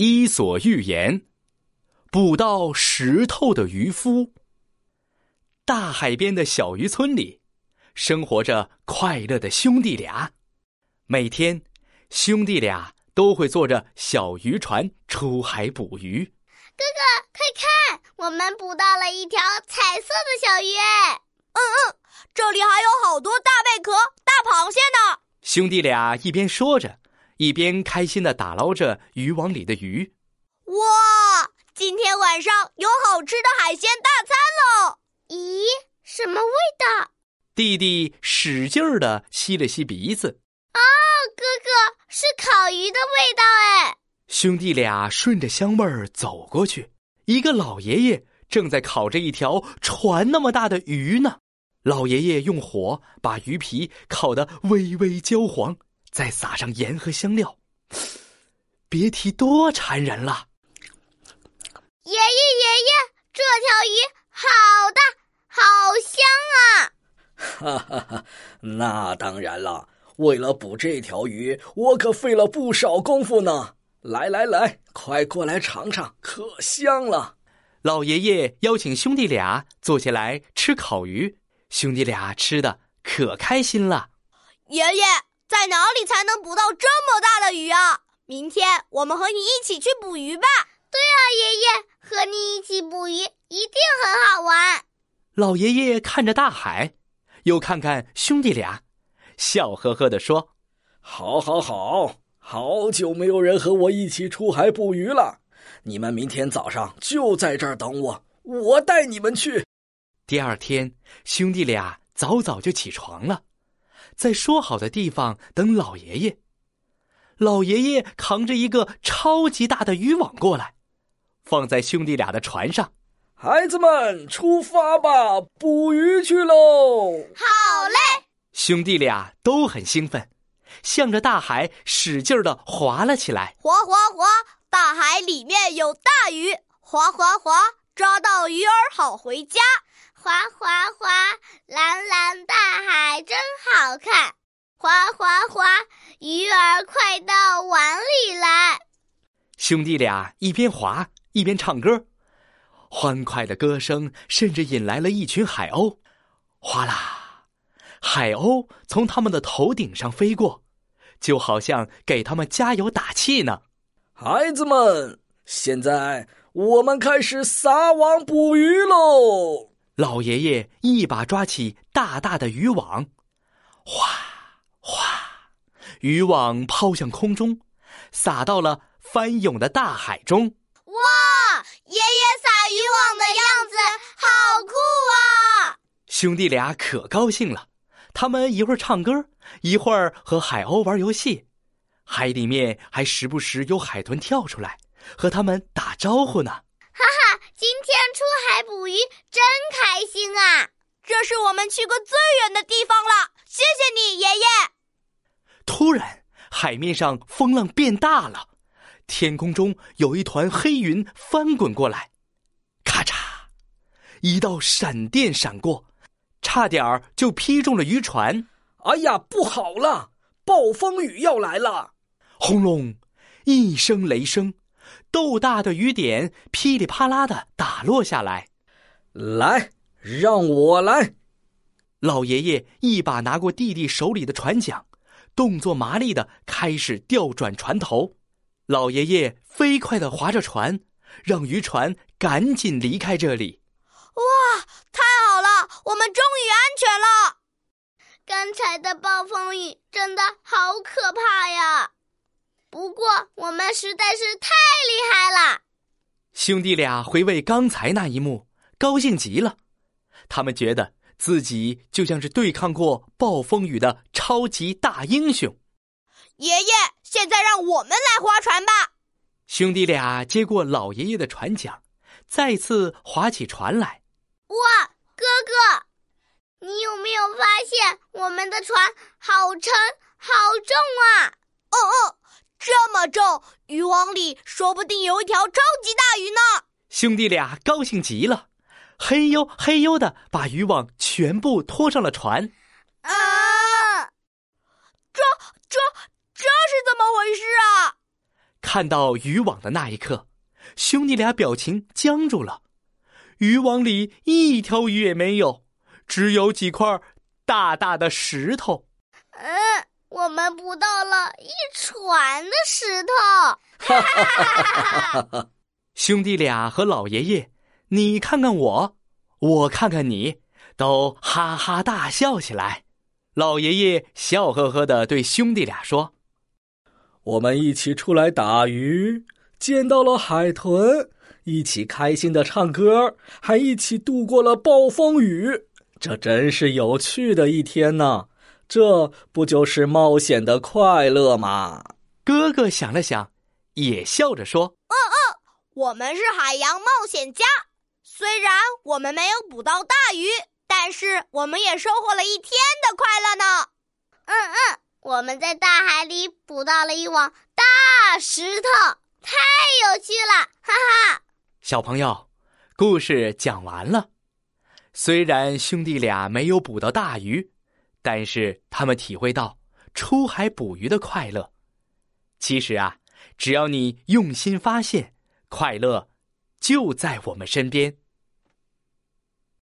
伊索寓言：捕到石头的渔夫。大海边的小渔村里，生活着快乐的兄弟俩。每天，兄弟俩都会坐着小渔船出海捕鱼。哥哥，快看，我们捕到了一条彩色的小鱼！嗯嗯，这里还有好多大贝壳、大螃蟹呢。兄弟俩一边说着。一边开心的打捞着渔网里的鱼，哇！今天晚上有好吃的海鲜大餐喽！咦，什么味道？弟弟使劲儿的吸了吸鼻子。哦，哥哥，是烤鱼的味道哎！兄弟俩顺着香味儿走过去，一个老爷爷正在烤着一条船那么大的鱼呢。老爷爷用火把鱼皮烤得微微焦黄。再撒上盐和香料，别提多馋人了。爷爷爷爷，这条鱼好大，好香啊！哈哈哈，那当然了，为了捕这条鱼，我可费了不少功夫呢。来来来，快过来尝尝，可香了。老爷爷邀请兄弟俩坐下来吃烤鱼，兄弟俩吃的可开心了。爷爷。在哪里才能捕到这么大的鱼啊？明天我们和你一起去捕鱼吧。对啊，爷爷，和你一起捕鱼一定很好玩。老爷爷看着大海，又看看兄弟俩，笑呵呵地说：“好，好，好，好久没有人和我一起出海捕鱼了。你们明天早上就在这儿等我，我带你们去。”第二天，兄弟俩早早就起床了。在说好的地方等老爷爷。老爷爷扛着一个超级大的渔网过来，放在兄弟俩的船上。孩子们，出发吧，捕鱼去喽！好嘞！兄弟俩都很兴奋，向着大海使劲的划了起来。划划划！大海里面有大鱼，划划划！抓到鱼儿好回家。划划划，蓝蓝大海真好看。滑滑滑，鱼儿快到碗里来。兄弟俩一边划一边唱歌，欢快的歌声甚至引来了一群海鸥。哗啦，海鸥从他们的头顶上飞过，就好像给他们加油打气呢。孩子们，现在我们开始撒网捕鱼喽！老爷爷一把抓起大大的渔网，哗哗，渔网抛向空中，撒到了翻涌的大海中。哇！爷爷撒渔网的样子好酷啊！兄弟俩可高兴了，他们一会儿唱歌，一会儿和海鸥玩游戏，海里面还时不时有海豚跳出来和他们打招呼呢。哈哈，今天出海捕鱼真开心啊！这是我们去过最远的地方了，谢谢你，爷爷。突然，海面上风浪变大了，天空中有一团黑云翻滚过来，咔嚓，一道闪电闪过，差点儿就劈中了渔船。哎呀，不好了，暴风雨要来了！轰隆，一声雷声。豆大的雨点噼里啪啦的打落下来，来，让我来。老爷爷一把拿过弟弟手里的船桨，动作麻利的开始调转船头。老爷爷飞快的划着船，让渔船赶紧离开这里。哇，太好了，我们终于安全了！刚才的暴风雨真的好可怕呀！不过我们实在是太厉害了。兄弟俩回味刚才那一幕，高兴极了。他们觉得自己就像是对抗过暴风雨的超级大英雄。爷爷，现在让我们来划船吧。兄弟俩接过老爷爷的船桨，再次划起船来。哇，哥哥，你有没有发现我们的船好沉、好重啊？哦哦。这么重，渔网里说不定有一条超级大鱼呢！兄弟俩高兴极了，嘿呦嘿呦的把渔网全部拖上了船。啊！这这这是怎么回事啊？看到渔网的那一刻，兄弟俩表情僵住了。渔网里一条鱼也没有，只有几块大大的石头。嗯，我们捕到了一船的石头。哈哈哈哈哈！兄弟俩和老爷爷，你看看我，我看看你，都哈哈大笑起来。老爷爷笑呵呵的对兄弟俩说：“我们一起出来打鱼，见到了海豚。”一起开心的唱歌，还一起度过了暴风雨，这真是有趣的一天呢！这不就是冒险的快乐吗？哥哥想了想，也笑着说：“嗯嗯，我们是海洋冒险家。虽然我们没有捕到大鱼，但是我们也收获了一天的快乐呢。嗯嗯，我们在大海里捕到了一网大石头，太有趣了，哈哈。”小朋友，故事讲完了。虽然兄弟俩没有捕到大鱼，但是他们体会到出海捕鱼的快乐。其实啊，只要你用心发现，快乐就在我们身边。